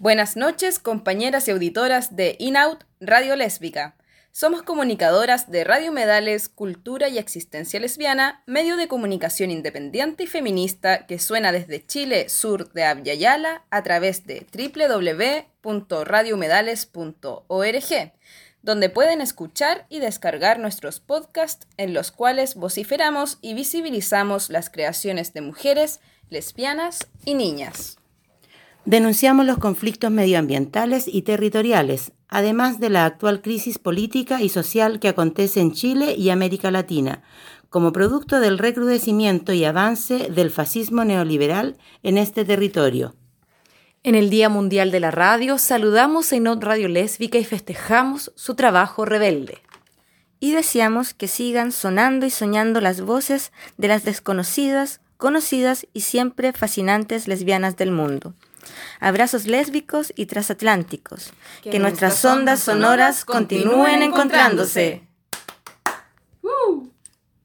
Buenas noches, compañeras y auditoras de InOut Radio Lésbica. Somos comunicadoras de Radio Medales, Cultura y Existencia Lesbiana, medio de comunicación independiente y feminista que suena desde Chile, sur de Abyayala, a través de www.radiomedales.org, donde pueden escuchar y descargar nuestros podcasts en los cuales vociferamos y visibilizamos las creaciones de mujeres, lesbianas y niñas. Denunciamos los conflictos medioambientales y territoriales, además de la actual crisis política y social que acontece en Chile y América Latina, como producto del recrudecimiento y avance del fascismo neoliberal en este territorio. En el Día Mundial de la Radio saludamos a Inot Radio Lésbica y festejamos su trabajo rebelde. Y deseamos que sigan sonando y soñando las voces de las desconocidas, conocidas y siempre fascinantes lesbianas del mundo. Abrazos lésbicos y transatlánticos. Que, nuestras ondas sonoras continúen encontrándose.